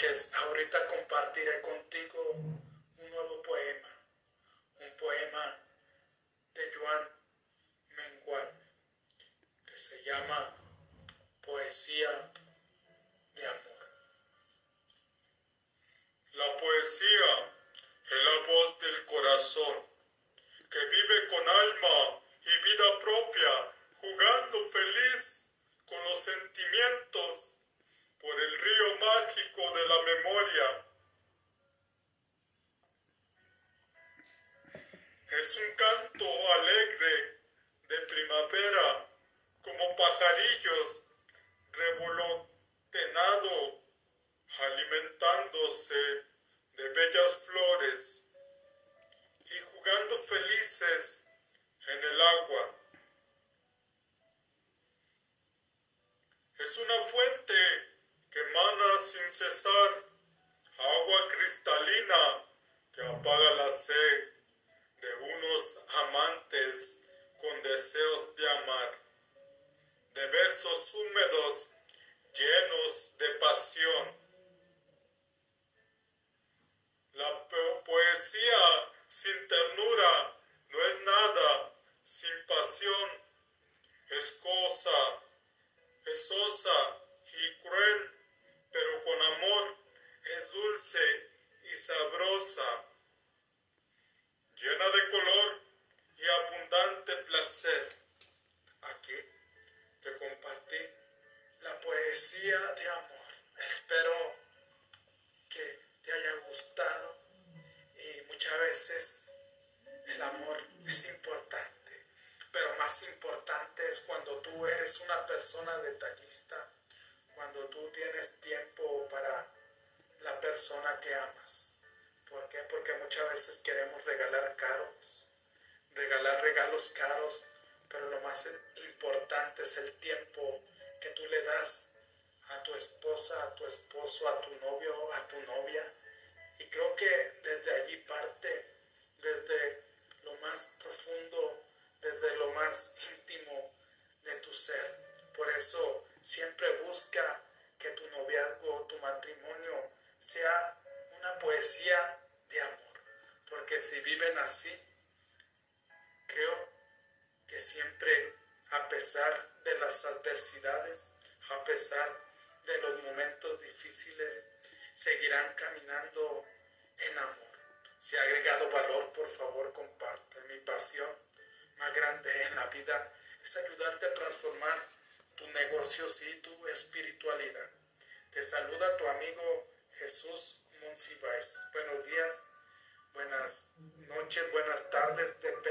Ahorita compartiré contigo un nuevo poema, un poema de Joan Mengual, que se llama Poesía de Amor. La poesía es la voz del corazón, Es un canto alegre de primavera, como pajarillos revolottenado, alimentándose de bellas flores y jugando felices en el agua. Es una fuente que emana sin cesar húmedos llenos de pasión. La poesía sin ternura la poesía de amor. Espero que te haya gustado y muchas veces el amor es importante, pero más importante es cuando tú eres una persona detallista cuando tú tienes tiempo para la persona que amas. ¿Por qué? Porque muchas veces queremos regalar caros, regalar regalos caros, pero lo más importante es el tiempo que tú le das a tu esposa, a tu esposo, a tu novio, a tu novia. Y creo que desde allí parte, desde lo más profundo, desde lo más íntimo de tu ser. Por eso siempre busca que tu noviazgo, tu matrimonio sea una poesía de amor. Porque si viven así, creo que siempre, a pesar de las adversidades, a pesar de los momentos difíciles, seguirán caminando en amor. Si ha agregado valor, por favor, comparte. Mi pasión más grande en la vida es ayudarte a transformar tu negocios y tu espiritualidad. Te saluda tu amigo Jesús Monsiváis. Buenos días, buenas noches, buenas tardes, depende